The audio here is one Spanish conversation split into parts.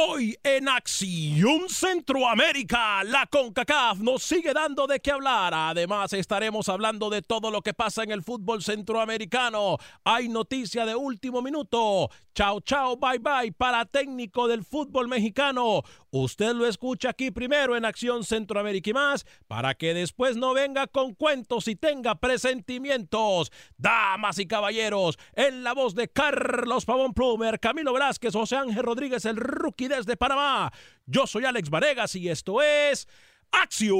Hoy en Acción Centroamérica, la CONCACAF nos sigue dando de qué hablar. Además, estaremos hablando de todo lo que pasa en el fútbol centroamericano. Hay noticia de último minuto. Chao, chao, bye, bye para técnico del fútbol mexicano. Usted lo escucha aquí primero en Acción Centroamérica y más para que después no venga con cuentos y tenga presentimientos. Damas y caballeros, en la voz de Carlos Pavón Plumer, Camilo Velázquez, José Ángel Rodríguez, el rookie desde Panamá. Yo soy Alex Varegas y esto es Acción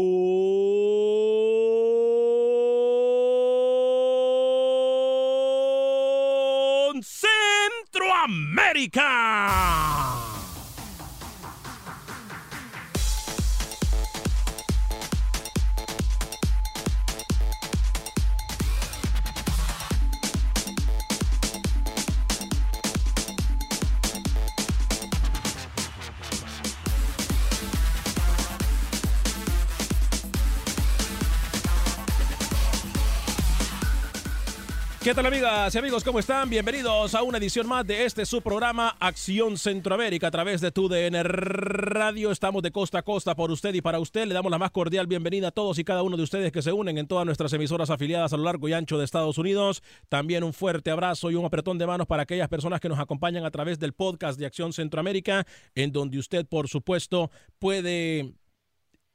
Centroamérica. ¿Qué tal amigas y amigos? ¿Cómo están? Bienvenidos a una edición más de este su programa Acción Centroamérica a través de TUDN Radio. Estamos de costa a costa por usted y para usted. Le damos la más cordial bienvenida a todos y cada uno de ustedes que se unen en todas nuestras emisoras afiliadas a lo largo y ancho de Estados Unidos. También un fuerte abrazo y un apretón de manos para aquellas personas que nos acompañan a través del podcast de Acción Centroamérica, en donde usted, por supuesto, puede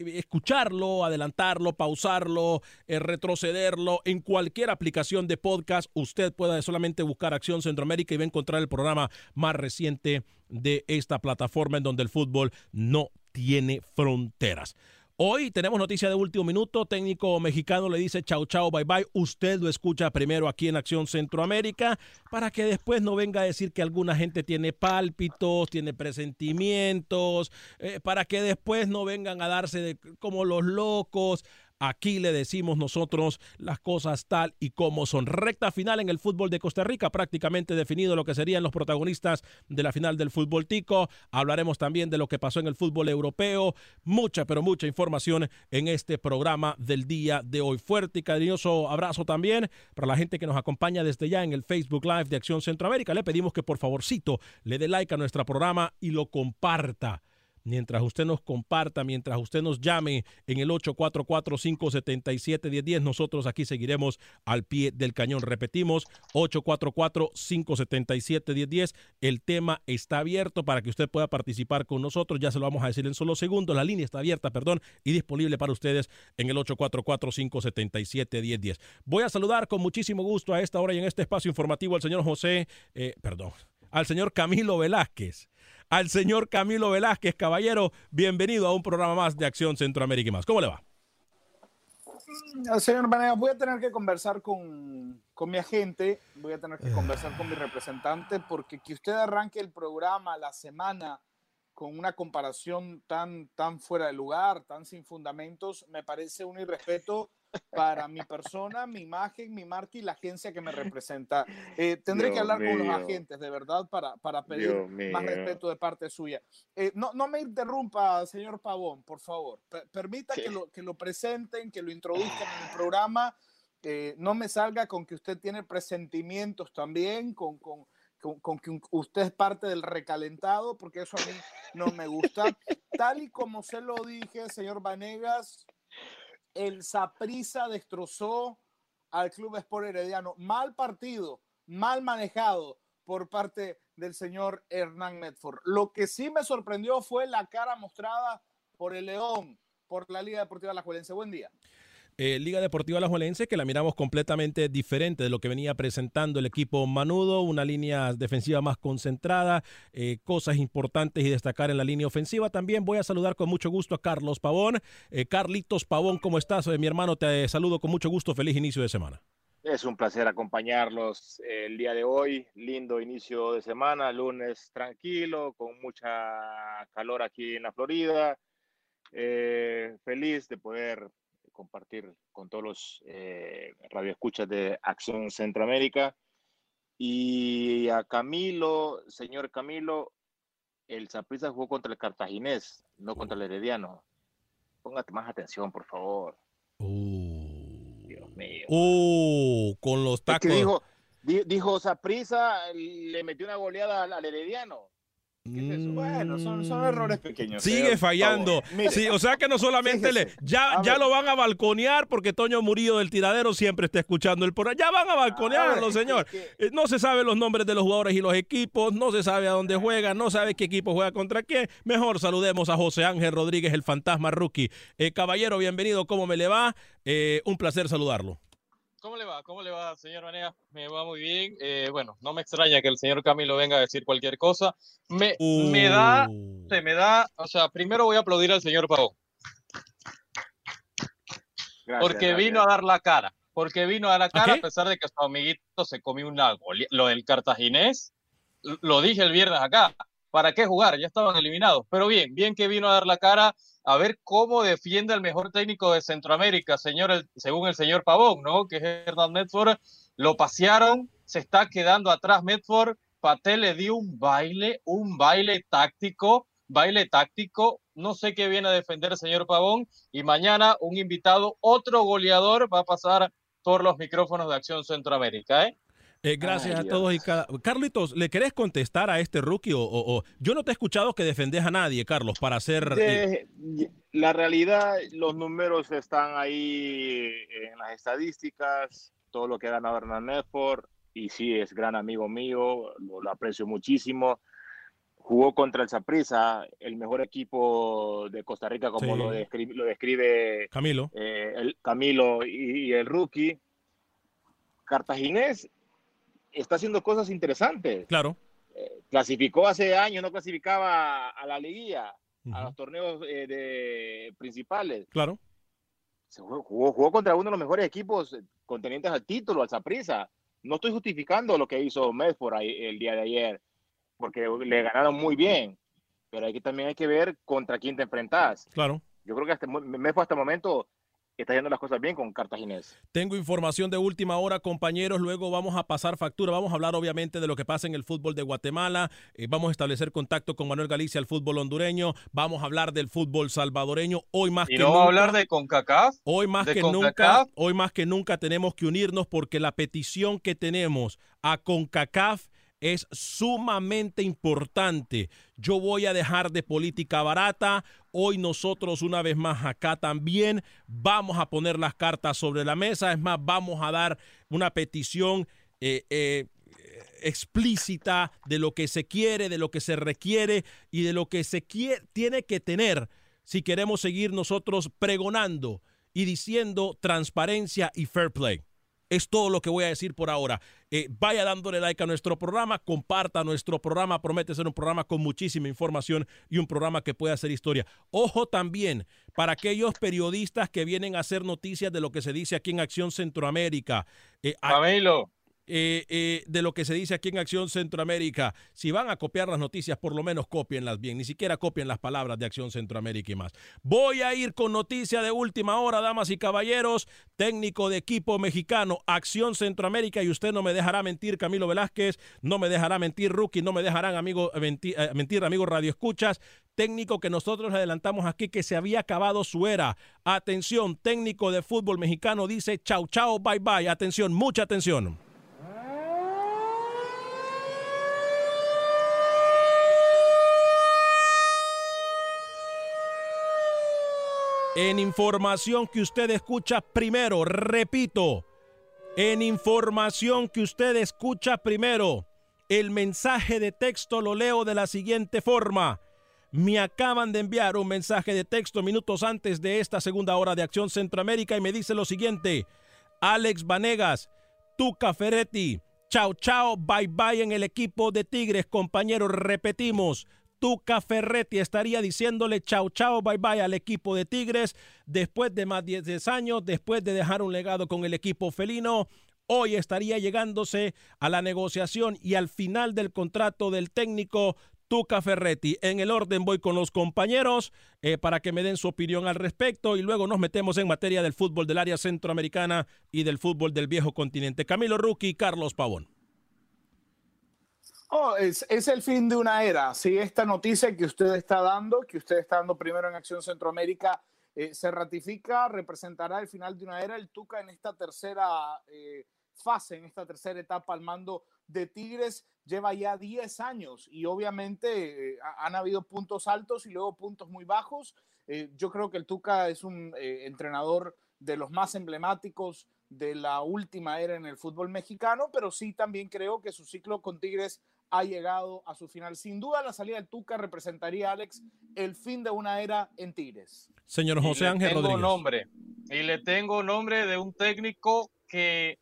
escucharlo, adelantarlo, pausarlo, eh, retrocederlo en cualquier aplicación de podcast. Usted puede solamente buscar Acción Centroamérica y va a encontrar el programa más reciente de esta plataforma en donde el fútbol no tiene fronteras. Hoy tenemos noticia de último minuto. Técnico mexicano le dice chau chau bye bye. Usted lo escucha primero aquí en Acción Centroamérica para que después no venga a decir que alguna gente tiene pálpitos, tiene presentimientos, eh, para que después no vengan a darse de, como los locos. Aquí le decimos nosotros las cosas tal y como son. Recta final en el fútbol de Costa Rica, prácticamente definido lo que serían los protagonistas de la final del fútbol tico. Hablaremos también de lo que pasó en el fútbol europeo. Mucha, pero mucha información en este programa del día de hoy. Fuerte y cariñoso abrazo también para la gente que nos acompaña desde ya en el Facebook Live de Acción Centroamérica. Le pedimos que por favorcito le dé like a nuestro programa y lo comparta mientras usted nos comparta, mientras usted nos llame en el 844-577-1010, nosotros aquí seguiremos al pie del cañón. Repetimos, 844-577-1010. El tema está abierto para que usted pueda participar con nosotros. Ya se lo vamos a decir en solo segundos. La línea está abierta, perdón, y disponible para ustedes en el 844-577-1010. Voy a saludar con muchísimo gusto a esta hora y en este espacio informativo al señor José, eh, perdón, al señor Camilo Velázquez al señor Camilo Velázquez. Caballero, bienvenido a un programa más de Acción Centroamérica y más. ¿Cómo le va? Señor Banega, voy a tener que conversar con, con, mi agente, voy a tener que conversar con mi representante, porque que usted arranque el programa, la semana, con una comparación tan, tan fuera de lugar, tan sin fundamentos, me parece un irrespeto para mi persona, mi imagen, mi marca y la agencia que me representa. Eh, tendré que Dios hablar con los mío. agentes, de verdad, para, para pedir Dios más mío. respeto de parte suya. Eh, no, no me interrumpa, señor Pavón, por favor. Per- permita que lo, que lo presenten, que lo introduzcan en el programa. Eh, no me salga con que usted tiene presentimientos también, con, con, con, con que usted es parte del recalentado, porque eso a mí no me gusta. Tal y como se lo dije, señor Vanegas, el Saprissa destrozó al Club Sport Herediano. Mal partido, mal manejado por parte del señor Hernán Medford. Lo que sí me sorprendió fue la cara mostrada por el León, por la Liga Deportiva Alajuelense. Buen día. Eh, Liga Deportiva Alajuelense, que la miramos completamente diferente de lo que venía presentando el equipo Manudo, una línea defensiva más concentrada, eh, cosas importantes y destacar en la línea ofensiva. También voy a saludar con mucho gusto a Carlos Pavón. Eh, Carlitos Pavón, ¿cómo estás? Mi hermano, te saludo con mucho gusto. Feliz inicio de semana. Es un placer acompañarlos el día de hoy. Lindo inicio de semana, lunes tranquilo, con mucha calor aquí en la Florida. Feliz de poder compartir con todos los eh, radioescuchas de Acción Centroamérica. Y a Camilo, señor Camilo, el Saprissa jugó contra el Cartaginés, no contra el Herediano. Póngate más atención, por favor. Dios mío. Uh, con los Es que tacos. dijo, di- dijo le metió una goleada al, al Herediano. Bueno, son, son errores pequeños. Sigue fallando. Sí, o sea que no solamente le, ya, ya lo van a balconear porque Toño Murillo del tiradero siempre está escuchando el programa. Ya van a balconearlo, señor. que- Eh, No se sabe los nombres de los jugadores y los equipos, no se sabe a dónde juegan, no sabe qué equipo juega contra quién. Mejor saludemos a José Ángel Rodríguez, el fantasma rookie. Eh, caballero, bienvenido, ¿cómo me le va? Eh, un placer saludarlo. ¿Cómo le va? ¿Cómo le va, señor Vanega? Me va muy bien. Eh, bueno, no me extraña que el señor Camilo venga a decir cualquier cosa. Me, me da, Uh. se me da, o sea, primero voy a aplaudir al señor Pavón, Gracias, porque gracias. vino a dar la cara, porque vino a dar la cara a pesar de que su amiguito se comió una golea- Lo del cartaginés, lo dije el viernes acá, ¿para qué jugar? Ya estaban eliminados. Pero bien, bien que vino a dar la cara a ver cómo defiende al mejor técnico de Centroamérica, señor, el- según el señor Pavón, ¿no? Que es Hernán Medford. Lo pasearon, se está quedando atrás Medford. Paté le dio un baile, un baile táctico, baile táctico. No sé qué viene a defender el señor Pavón. Y mañana un invitado, otro goleador, va a pasar por los micrófonos de Acción Centroamérica, ¿eh? Eh, gracias Ay, a Dios. todos y cada. Carlitos, ¿le querés contestar a este rookie? O, o- o- Yo no te he escuchado que defendés a nadie, Carlos, para hacer. eh, De- la realidad, los números están ahí en las estadísticas, todo lo que ha ganado Hernán Medford, y sí, es gran amigo mío, lo, lo aprecio muchísimo. Jugó contra el Saprissa, el mejor equipo de Costa Rica, como Sí. lo, describe, lo describe Camilo. eh, el Camilo y, y el rookie. Cartaginés está haciendo cosas interesantes. Claro. Clasificó hace años, no clasificaba a la liguilla, a Ujú. los torneos eh, de, principales. Claro. Se jugó, jugó, jugó contra uno de los mejores equipos contendientes al título, al Saprissa. No estoy justificando lo que hizo Medford ahí el día de ayer, porque le ganaron muy bien, pero hay que, también hay que ver contra quién te enfrentas. Claro. Yo creo que hasta, Medford hasta el momento está haciendo las cosas bien con Cartaginés. Tengo información de última hora, compañeros. Luego vamos a pasar factura. Vamos a hablar, obviamente, de lo que pasa en el fútbol de Guatemala. Eh, vamos a establecer contacto con Manuel Galicia, el fútbol hondureño. Vamos a hablar del fútbol salvadoreño. Hoy más Y que no nunca. va a hablar de CONCACAF. Hoy más que nunca, hoy más que nunca tenemos que unirnos porque la petición que tenemos a CONCACAF es sumamente importante. Yo voy a dejar de política barata. Hoy nosotros una vez más acá también vamos a poner las cartas sobre la mesa. Es más, vamos a dar una petición eh, eh, explícita de lo que se quiere, de lo que se requiere y de lo que se quiere, tiene que tener si queremos seguir nosotros pregonando y diciendo transparencia y fair play. Es todo lo que voy a decir por ahora. Eh, vaya dándole like a nuestro programa, comparta nuestro programa, promete ser un programa con muchísima información y un programa que pueda hacer historia. Ojo también para aquellos periodistas que vienen a hacer noticias de lo que se dice aquí en Acción Centroamérica. Eh, Camilo, eh, eh, de lo que se dice aquí en Acción Centroamérica. Si van a copiar las noticias, por lo menos copienlas bien. Ni siquiera copien las palabras de Acción Centroamérica y más. Voy a ir con noticia de última hora, damas y caballeros. Técnico de equipo mexicano, Acción Centroamérica. Y usted no me dejará mentir, Camilo Velázquez. No me dejará mentir, Rookie. No me dejarán amigo, mentir, eh, mentir amigos Radio Escuchas técnico que nosotros adelantamos aquí que se había acabado su era. Atención, técnico de fútbol mexicano dice chau chau, bye bye. Atención, mucha atención. En información que usted escucha primero, repito, en información que usted escucha primero, el mensaje de texto lo leo de la siguiente forma. Me acaban de enviar un mensaje de texto minutos antes de esta segunda hora de Acción Centroamérica y me dice lo siguiente. Alex Vanegas, Tuca Ferretti, chao chao, bye bye en el equipo de Tigres, compañeros, repetimos. Tuca Ferretti estaría diciéndole chao chao, bye bye al equipo de Tigres después de más de 10 años, después de dejar un legado con el equipo felino. Hoy estaría llegándose a la negociación y al final del contrato del técnico Tuca Ferretti. En el orden voy con los compañeros eh, para que me den su opinión al respecto y luego nos metemos en materia del fútbol del área centroamericana y del fútbol del viejo continente. Camilo Ruki Carlos Pavón. Oh, es, es, el fin de una era. Si esta noticia que usted está dando, que usted está dando primero en Acción Centroamérica, eh, se ratifica, representará el final de una era. El Tuca en esta tercera eh, fase, en esta tercera etapa al mando de Tigres, lleva ya 10 años y obviamente eh, han habido puntos altos y luego puntos muy bajos. Eh, yo creo que el Tuca es un eh, entrenador de los más emblemáticos de la última era en el fútbol mexicano, pero sí también creo que su ciclo con Tigres ha llegado a su final. Sin duda, la salida del Tuca representaría, Alex, el fin de una era en Tigres. Señor José Ángel tengo Rodríguez. Nombre, y le tengo nombre de un técnico que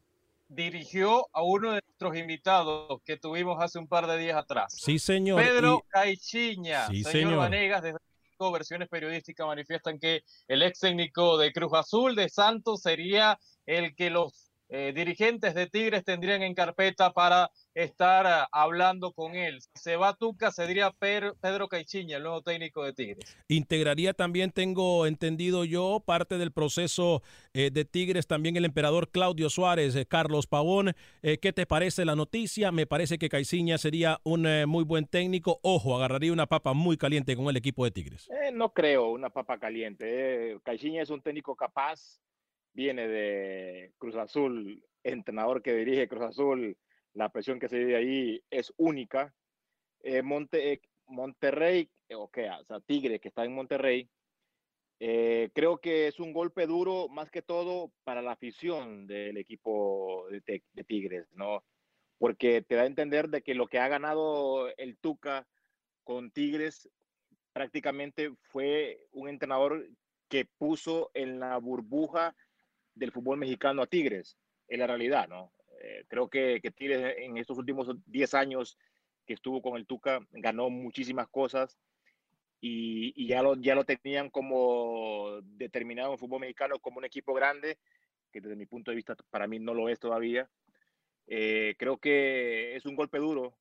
dirigió a uno de nuestros invitados que tuvimos hace un par de días atrás. Sí, señor. Pedro y... Caixinha. Sí, señor, señor. Vanegas, desde versiones periodísticas manifiestan que el ex técnico de Cruz Azul de Santos sería el que los eh, dirigentes de Tigres tendrían en carpeta para estar uh, hablando con él. Si se va Tuca, se diría per, Pedro Caixinha, el nuevo técnico de Tigres. Integraría también, tengo entendido yo, parte del proceso eh, de Tigres, también el emperador Claudio Suárez, eh, Carlos Pavón. Eh, ¿Qué te parece la noticia? Me parece que Caixinha sería un eh, muy buen técnico. Ojo, agarraría una papa muy caliente con el equipo de Tigres. Eh, no creo una papa caliente. Caixinha es un técnico capaz, viene de Cruz Azul, entrenador que dirige Cruz Azul la presión que se vive ahí es única. Eh, Monte, eh, Monterrey, eh, okay, o sea, Tigre, que está en Monterrey, eh, creo que es un golpe duro más que todo para la afición del equipo de, de, Tigres, ¿no? Porque te da a entender de que lo que ha ganado el Tuca con Tigres prácticamente fue un entrenador que puso en la burbuja del fútbol mexicano a Tigres, en la realidad, ¿no? Eh, creo que, Tigres en estos últimos 10 años que estuvo con el Tuca ganó muchísimas cosas y, ya, lo, ya lo tenían como determinado en fútbol mexicano como un equipo grande, que desde mi punto de vista para mí no lo es todavía. Eh, creo que es un golpe duro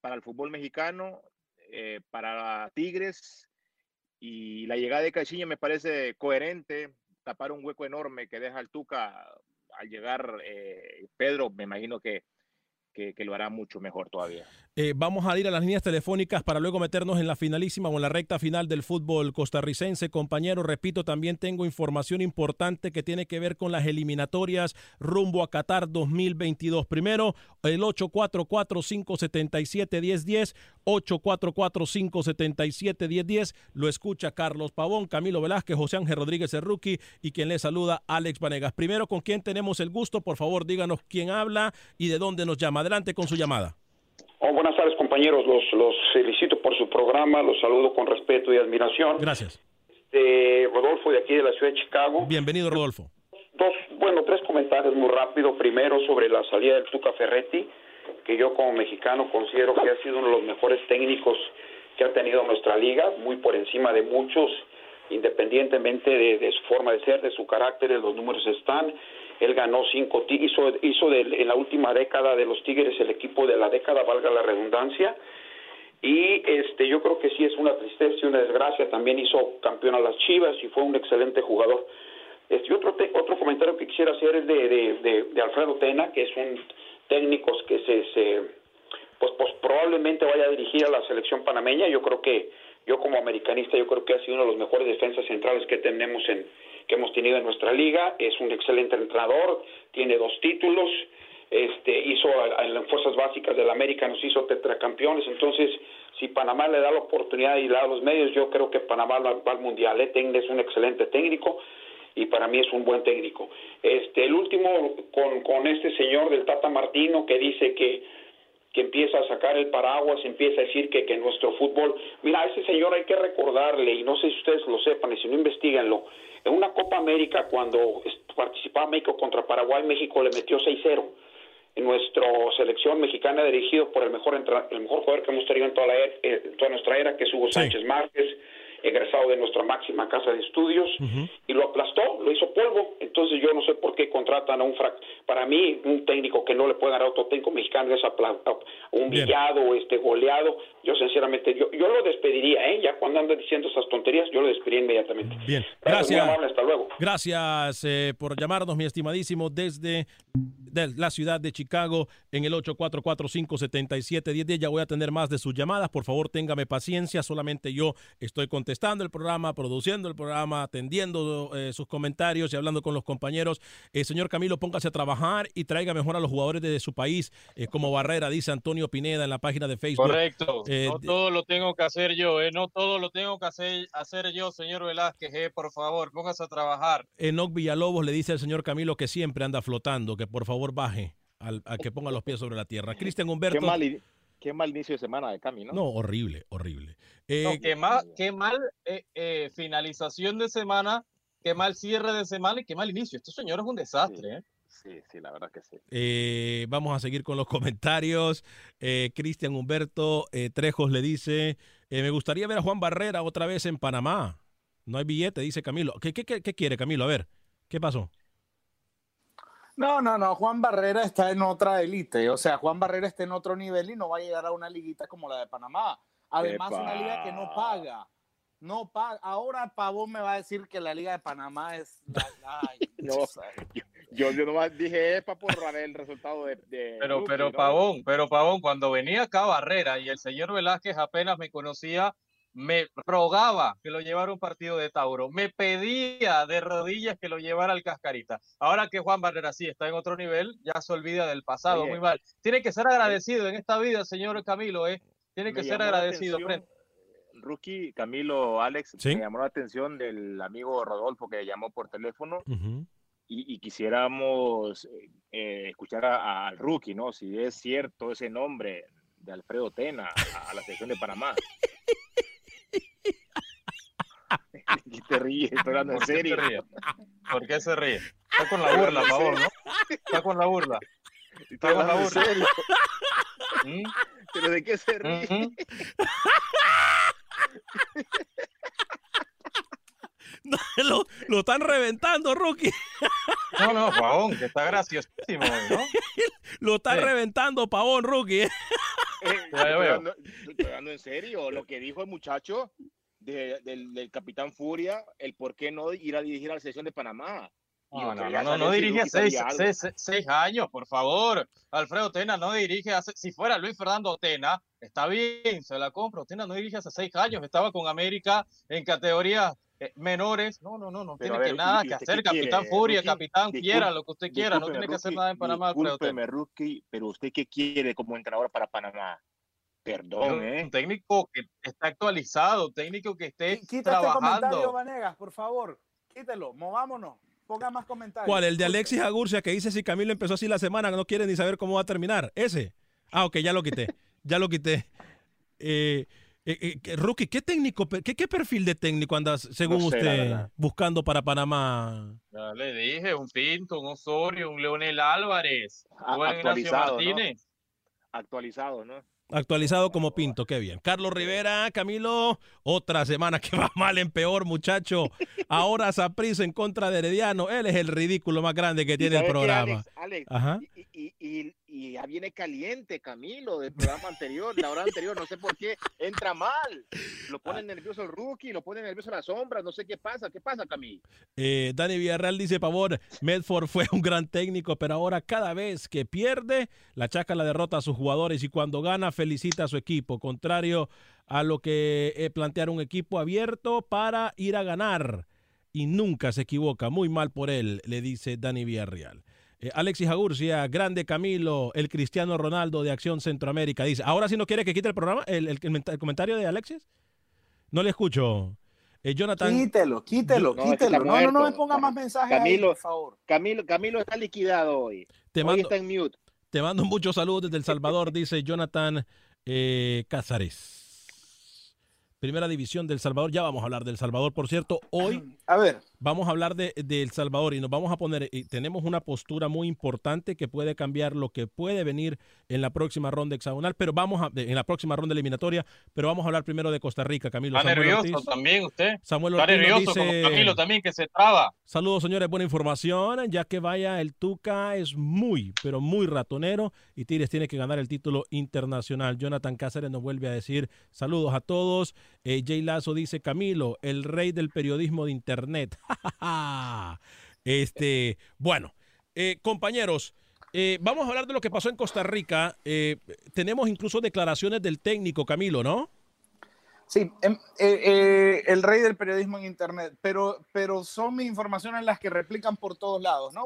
para el fútbol mexicano, eh, para Tigres y la llegada de Caixinha me parece coherente, tapar un hueco enorme que deja el Tuca al llegar eh, Pedro, me imagino que, que, lo hará mucho mejor todavía. Eh, vamos a ir a las líneas telefónicas para luego meternos en la finalísima o en la recta final del fútbol costarricense. Compañero, repito, también tengo información importante que tiene que ver con las eliminatorias rumbo a Qatar 2022. Primero, el 844-577-1010, 844-577-1010. Lo escucha Carlos Pavón, Camilo Velázquez, José Ángel Rodríguez rookie y quien le saluda Alex Vanegas. Primero, ¿con quién tenemos el gusto? Por favor, díganos quién habla y de dónde nos llama. Adelante con su llamada. Oh, buenas tardes, compañeros. Los, los felicito por su programa. Los saludo con respeto y admiración. Gracias. Este, Rodolfo, de aquí de la ciudad de Chicago. Bienvenido, Rodolfo. Dos, bueno, tres comentarios muy rápido. Primero, sobre la salida del Tuca Ferretti, que yo como mexicano considero que ha sido uno de los mejores técnicos que ha tenido nuestra liga, muy por encima de muchos, independientemente de, de su forma de ser, de su carácter, los números están. Él ganó cinco, hizo, hizo en la última década de los Tigres el equipo de la década, valga la redundancia. Y este, yo creo que sí es una tristeza y una desgracia. También hizo campeón a las Chivas y fue un excelente jugador. Este, otro, otro comentario que quisiera hacer es de, de, de, Alfredo Tena, que es un técnico que se, se pues, pues probablemente vaya a dirigir a la selección panameña. Yo creo que yo como americanista yo creo que ha sido uno de los mejores defensas centrales que tenemos en que hemos tenido en nuestra liga. Es un excelente entrenador, tiene dos títulos, este hizo en las fuerzas básicas del América nos hizo tetracampeones. Entonces si Panamá le da la oportunidad y le da los medios, yo creo que Panamá va al mundial. ¿eh? Es un excelente técnico y para mí es un buen técnico. Este, el último con, con este señor del Tata Martino que dice que, que empieza a sacar el paraguas, empieza a decir que, que nuestro fútbol, mira, a ese señor hay que recordarle, y no sé si ustedes lo sepan, y si no investiguenlo, en una Copa América cuando participaba México contra Paraguay, México le metió 6-0 en nuestra selección mexicana dirigido por el mejor el mejor jugador que hemos tenido en toda, la, eh, toda nuestra era, que es Hugo Sánchez Márquez, egresado de nuestra máxima casa de estudios, y lo aplastó, lo hizo polvo. Entonces yo no sé por qué contratan a un frac para mí un técnico que no le puede dar a otro técnico mexicano es un villado, este goleado. Yo sinceramente yo, yo lo despediría, ¿eh? Ya cuando anda diciendo esas tonterías, yo lo despediría inmediatamente. Bien, gracias. hasta luego. Gracias eh, por llamarnos, mi estimadísimo, desde de la ciudad de Chicago en el 844-577-1010. Ya voy a tener más de sus llamadas. Por favor, téngame paciencia. Solamente yo estoy contestando el programa, produciendo el programa, atendiendo eh, sus comentarios y hablando con los compañeros. Eh, señor Camilo, póngase a trabajar y traiga mejor a los jugadores de su país eh, como Barrera, dice Antonio Pineda en la página de Facebook. Correcto. No todo lo tengo que hacer yo, no todo lo tengo que hacer, hacer yo, señor Velázquez. por favor, póngase a trabajar. Enoc Villalobos le dice al señor Camilo que siempre anda flotando, que por favor baje al, a que ponga los pies sobre la tierra. Cristian Humberto. Qué mal, inicio de semana de Cami, ¿no? No, horrible, horrible. Eh, qué mal, qué mal eh, eh, finalización de semana, qué mal cierre de semana y qué mal inicio. Este señor es un desastre, sí. Sí, la verdad que sí. vamos a seguir con los comentarios. Cristian Humberto Trejos le dice, me gustaría ver a Juan Barrera otra vez en Panamá. No hay billete, dice Camilo. ¿Qué, qué, qué quiere Camilo? A ver, ¿qué pasó? No, no, no. Juan Barrera está en otra élite. O sea, Juan Barrera está en otro nivel y no va a llegar a una liguita como la de Panamá. Además, una liga que no paga. No paga. Ahora Pavón me va a decir que la liga de Panamá es. yo, yo, yo, nomás dije es para por el resultado de. pero, pero Pavón, pero Pavón, cuando venía acá Barrera y el señor Velázquez apenas me conocía, me rogaba que lo llevara un partido de Tauro, me pedía de rodillas que lo llevara al Cascarita. Ahora que Juan Barrera sí está en otro nivel, ya se olvida del pasado, muy mal. Tiene que ser agradecido en esta vida, señor Camilo, ¿eh? Tiene que ser agradecido. Rookie, Camilo, Alex, me llamó la atención del amigo Rodolfo que llamó por teléfono y, quisiéramos eh, escuchar al rookie, ¿no? Si es cierto ese nombre de Alfredo Tena a la selección de Panamá. ¿Qué te ríes? Estoy hablando en serio. ¿Por qué se ríe? Está con la burla, por favor, ¿no? Está con la burla. Está con la burla. ¿Mm? ¿Pero de qué se ríe? lo, lo, están reventando, Rookie. No, no, Pavón, que está graciosísimo, ¿no? Lo están reventando, Pavón, Rookie. Eh, estoy, hablando, estoy hablando en serio. Lo que dijo el muchacho del, capitán Furia el por qué no ir a dirigir a la selección de Panamá. No, no, no, no, dirige seis, seis, años, por favor. Alfredo Tena no dirige hace, si fuera Luis Fernando Tena, está bien, se la compro. Tena no dirige hace seis años, estaba con América en categorías eh, menores. No, no, no, no tiene que nada que hacer. Capitán Furia, Capitán quiera, lo que usted quiera, no tiene que hacer nada en Panamá. Rookie, pero usted qué quiere como entrenador para Panamá? Perdón, ¿eh? Un técnico que está actualizado, un técnico que esté Quita trabajando. Este comentario, Vanegas, por favor. Quítelo, movámonos. Ponga más comentarios. ¿Cuál? El de Alexis Agurcia que dice si Camilo empezó así la semana, no quiere ni saber cómo va a terminar. Ese. Ah, ok, ya lo quité. ya lo quité. Eh, eh, eh Rookie, ¿qué técnico, qué, qué, perfil de técnico andas, según usted, buscando para Panamá? Ya le dije, un Pinto, un Osorio, un Leonel Álvarez, un Actualizado, Martínez. ¿no? Actualizado, ¿no? Actualizado como Pinto, qué bien. Carlos Rivera, Camilo, otra semana que va mal en peor, muchacho. Ahora Saprissa en contra de Herediano. Él es el ridículo más grande que tiene el programa. Alex, Ajá. Y, y, y, y ya viene caliente Camilo del programa anterior, la hora anterior, no sé por qué, entra mal. Lo pone nervioso el rookie, lo pone nervioso la sombra, no sé qué pasa. ¿Qué pasa, Camilo? Eh, Dani Villarreal dice, Pavor, Medford fue un gran técnico, pero ahora cada vez que pierde, la chaca la derrota a sus jugadores y cuando gana felicita a su equipo, contrario a lo que eh, plantear un equipo abierto para ir a ganar y nunca se equivoca, muy mal por él, le dice Dani Villarreal. Eh, Alexis Agurcia, grande Camilo, el Cristiano Ronaldo de Acción Centroamérica, dice, ahora sí no quiere que quite el programa, el, el- el comentario de Alexis. No le escucho. Eh, Jonathan. Quítelo, quítelo, No, quítelo. No, no, no me ponga más mensajes ahí, Camilo, por favor. Camilo, Camilo está liquidado hoy. Te hoy mando- está en mute. Te mando muchos saludos desde El Salvador, dice Jonathan eh, Cázares. Primera división del Salvador. Ya vamos a hablar del Salvador, por cierto. Hoy A ver, vamos a hablar de, de El Salvador y nos vamos a poner, y tenemos una postura muy importante que puede cambiar lo que puede venir en la próxima ronda hexagonal, pero vamos a, en la próxima ronda eliminatoria, pero vamos a hablar primero de Costa Rica, Camilo. Está Samuel nervioso Ortiz. también usted. Samuel Está Ortiz como dice- Camilo también, que se traba. Saludos, señores. Buena información. Ya que vaya el Tuca es muy, pero muy ratonero y Tigres tiene que ganar el título internacional. Jonathan Cáceres nos vuelve a decir saludos a todos. Eh, Jay Lazo dice Camilo, el rey del periodismo de Internet. este, bueno, eh, compañeros. eh, vamos a hablar de lo que pasó en Costa Rica. Tenemos incluso declaraciones del técnico Camilo, ¿no? sí, em, el rey del periodismo en Internet, pero, pero son mis informaciones las que replican por todos lados, ¿no?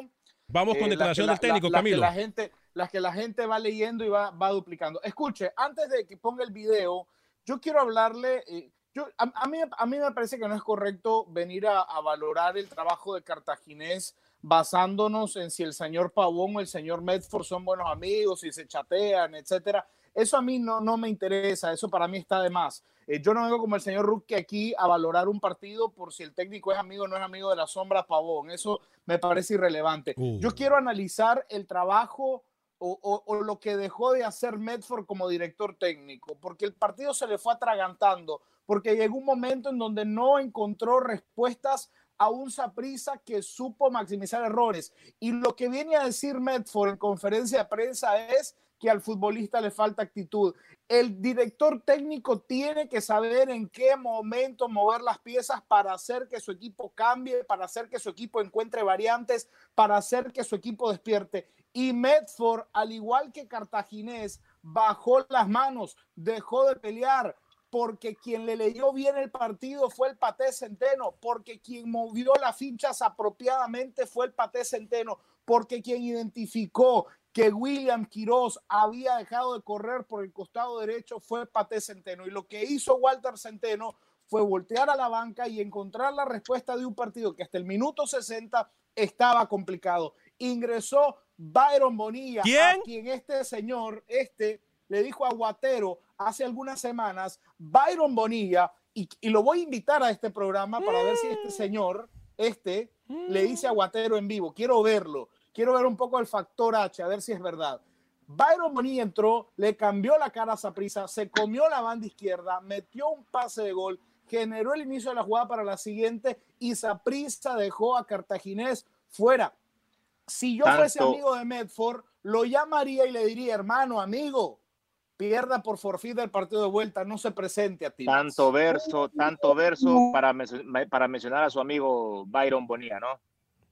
Vamos con declaración del técnico, la- Camilo. la gente, las que la gente va leyendo y va, va duplicando. Escuche, antes de que ponga el video, yo quiero hablarle. eh, yo, a, a mí, a mí me parece que no es correcto venir a, a valorar el trabajo de Cartaginés basándonos en si el señor Pavón o el señor Medford son buenos amigos, si se chatean, etcétera. Eso a mí no, no me interesa, eso para mí está de más. Eh, yo no vengo como el señor Ruque aquí a valorar un partido por si el técnico es amigo o no es amigo de la sombra Pavón. Eso me parece irrelevante. Uh. Yo quiero analizar el trabajo o, lo que dejó de hacer Medford como director técnico, porque el partido se le fue atragantando, porque llegó un momento en donde no encontró respuestas a un Saprisa que supo maximizar errores. Y lo que viene a decir Medford en conferencia de prensa es que al futbolista le falta actitud. El director técnico tiene que saber en qué momento mover las piezas para hacer que su equipo cambie, para hacer que su equipo encuentre variantes, para hacer que su equipo despierte. Y Medford, al igual que Cartaginés, bajó las manos, dejó de pelear, porque quien le leyó bien el partido fue el Paté Centeno, porque quien movió las fichas apropiadamente fue el Paté Centeno, porque quien identificó que William Quiroz había dejado de correr por el costado derecho fue Paté Centeno. Y lo que hizo Walter Centeno fue voltear a la banca y encontrar la respuesta de un partido que hasta el minuto 60 estaba complicado. Ingresó Byron Bonilla, ¿Quién? a quien este señor, este, le dijo a Guatero hace algunas semanas, Byron Bonilla, y, y lo voy a invitar a este programa para ver si este señor, este, le dice a Guatero en vivo, quiero verlo, quiero ver un poco el factor H, a ver si es verdad. Byron Bonilla entró, le cambió la cara a Saprisa, se comió la banda izquierda, metió un pase de gol, generó el inicio de la jugada para la siguiente y Saprisa dejó a Cartaginés fuera. Si yo fuese amigo de Medford, lo llamaría y le diría, hermano, amigo, pierda por forfait del partido de vuelta, no se presente a ti. Tanto verso, tanto verso para, para mencionar a su amigo Byron Bonilla, ¿no?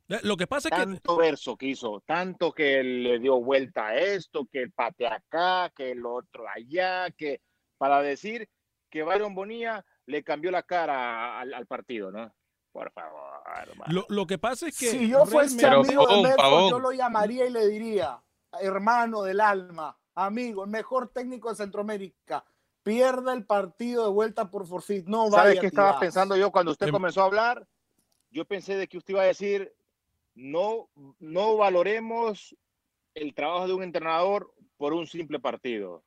Eh, Lo que pasa es que Tanto verso que hizo, tanto que le dio vuelta a esto, que el pate acá, que el otro allá, que para decir que Byron Bonilla le cambió la cara al, al partido, ¿no? Por favor, hermano. lo, lo que pasa es que Si yo fuese realmente- amigo de Pavón. yo lo llamaría y le diría, hermano del alma, amigo, el mejor técnico de Centroamérica, pierda el partido de vuelta por forfait, no vaya. ¿Sabes qué estaba pensando yo cuando usted Em- comenzó a hablar? Yo pensé de que usted iba a decir, no, no valoremos el trabajo de un entrenador por un simple partido.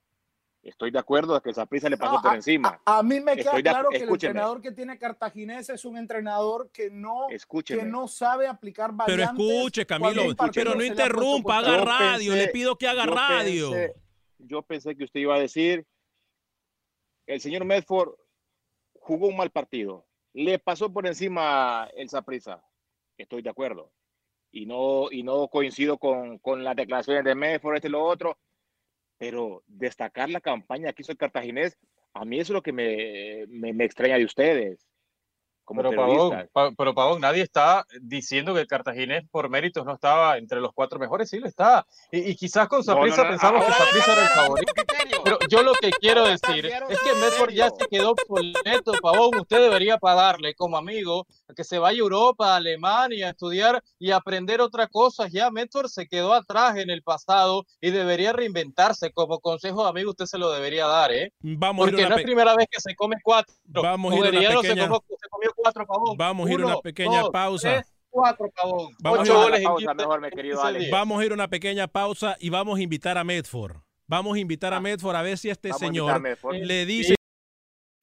Estoy de acuerdo, es que Saprissa le pasó No, por a- encima. A, a mí me queda Estoy de ac- claro que el entrenador que tiene Cartaginés es un entrenador que no, Escúcheme. que no sabe aplicar Pero variantes. escuche, cuando Camilo, pero no interrumpa, haga Yo radio, pensé- le pido que haga yo radio. pensé- yo pensé que usted iba a decir el señor Medford jugó un mal partido. Le pasó por encima el Saprisa. Estoy de acuerdo. Y no, y no coincido con, con las declaraciones de Medford, este y lo otro. Pero destacar la campaña que hizo el cartaginés, a mí eso es lo que me, me, me extraña de ustedes como pero Pavón, pa, pero Pavón, nadie está diciendo que el cartaginés por méritos no estaba entre los cuatro mejores, sí lo está. Y, y quizás con Saprissa no, no, no, pensamos que Saprissa era el favorito. Pero yo lo que quiero decir es que Medford ya se quedó obsoleto, Pavón. Usted debería pagarle como amigo que se vaya a Europa, a Alemania, a estudiar y aprender otras cosas. Ya Medford se quedó atrás en el pasado y debería reinventarse. Como consejo de amigo, usted se lo debería dar, ¿eh? Vamos Porque no es primera vez que se come cuatro. Vamos a ir a una pequeña... se, comió, se comió cuatro, Pavón. Vamos a ir a una pequeña dos, pausa. Tres, cuatro, Pavón. Vamos, Ocho a goles en pausa, mejor, mi querido Alex. vamos a ir a una pequeña pausa y vamos a invitar a Medford. Vamos a invitar a Medford a ver si este señor le dice.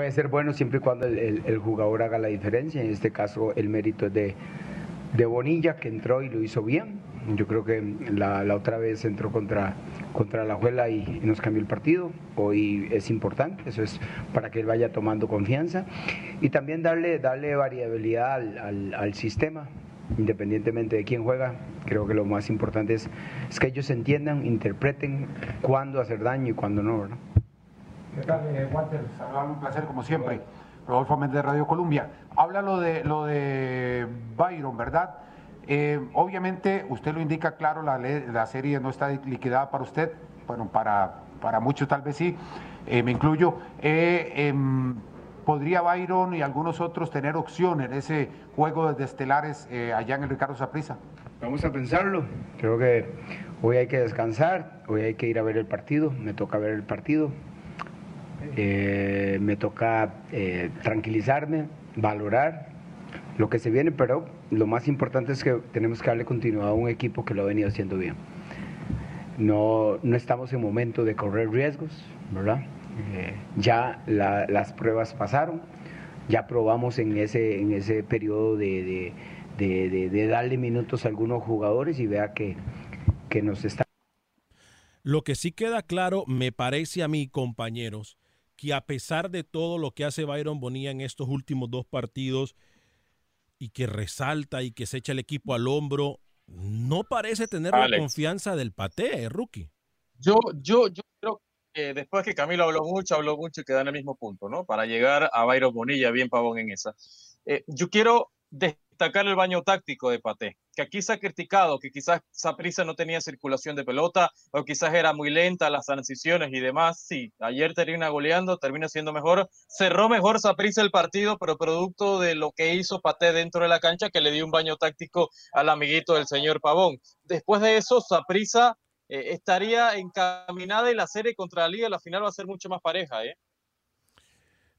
Puede ser bueno siempre y cuando el, jugador haga la diferencia. En este caso, el mérito es de, Bonilla, que entró y lo hizo bien. Yo creo que la, otra vez entró contra, contra la Juela y, nos cambió el partido. Hoy es importante, eso es para que él vaya tomando confianza. Y también darle, darle variabilidad al, sistema, independientemente de quién juega. Creo que lo más importante es, es que ellos entiendan, interpreten cuándo hacer daño y cuándo no. ¿verdad? ¿Qué tal, eh, Walter? Un placer, como siempre. Rodolfo Méndez de Radio Colombia. Habla lo de, lo de Byron, ¿verdad? Eh, obviamente, usted lo indica claro, la, la, serie no está liquidada para usted. Bueno, para, para muchos tal vez sí, eh, me incluyo. Eh, ¿Podría Byron y algunos otros tener opción en ese juego de estelares allá en el Ricardo Saprissa? Vamos a pensarlo. Creo que hoy hay que descansar, hoy hay que ir a ver el partido, me toca ver el partido, eh, me toca eh, tranquilizarme, valorar lo que se viene, pero lo más importante es que tenemos que darle continuidad a un equipo que lo ha venido haciendo bien. No, no estamos en momento de correr riesgos, ¿verdad? Eh, ya la, las pruebas pasaron, ya probamos en ese, en ese periodo de, de darle minutos a algunos jugadores y vea que, que nos está... Lo que sí queda claro, me parece a mí, compañeros, que a pesar de todo lo que hace Byron Bonilla en estos últimos dos partidos y que resalta y que se echa el equipo al hombro, no parece tener Alex. la confianza del Pate, rookie. Yo, yo, yo creo que después que Camilo habló mucho, habló mucho y queda en el mismo punto, ¿no? Para llegar a Byron Bonilla, bien pavón en esa. Eh, yo quiero destacar el baño táctico de Pate, que aquí se ha criticado que quizás Saprissa no tenía circulación de pelota o quizás era muy lenta las transiciones y demás. Sí, ayer termina goleando, termina siendo mejor. Cerró mejor Saprissa el partido, pero producto de lo que hizo Pate dentro de la cancha, que le dio un baño táctico al amiguito del señor Pavón. Después de eso, Saprissa eh, estaría encaminada y la serie contra la Liga, la final va a ser mucho más pareja, ¿eh?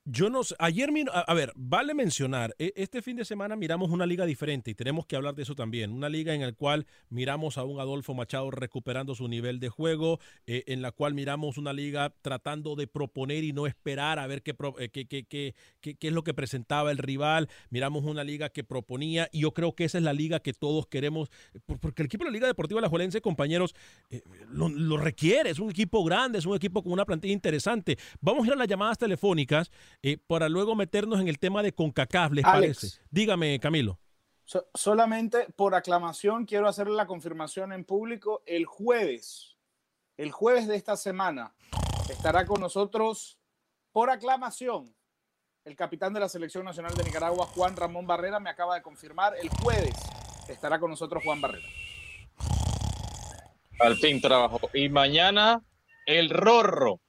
Yo no sé, ayer, a, a, ver, vale mencionar, este fin de semana miramos una liga diferente y tenemos que hablar de eso también, una liga en la cual miramos a un Adolfo Machado recuperando su nivel de juego, eh, en la cual miramos una liga tratando de proponer y no esperar a ver qué, eh, qué, qué, qué, es lo que presentaba el rival, miramos una liga que proponía y yo creo que esa es la liga que todos queremos, porque el equipo de la Liga Deportiva Alajuelense, compañeros, eh, lo, lo requiere, es un equipo grande, es un equipo con una plantilla interesante. Vamos a ir a las llamadas telefónicas. Eh, para luego meternos en el tema de CONCACAF, ¿les Alex, parece? Dígame, Camilo. So, solamente por aclamación quiero hacerle la confirmación en público. El jueves, el jueves de esta semana, estará con nosotros por aclamación el capitán de la Selección Nacional de Nicaragua, Juan Ramón Barrera, me acaba de confirmar. El jueves estará con nosotros Juan Barrera. Al fin trabajo. Y mañana el Rorro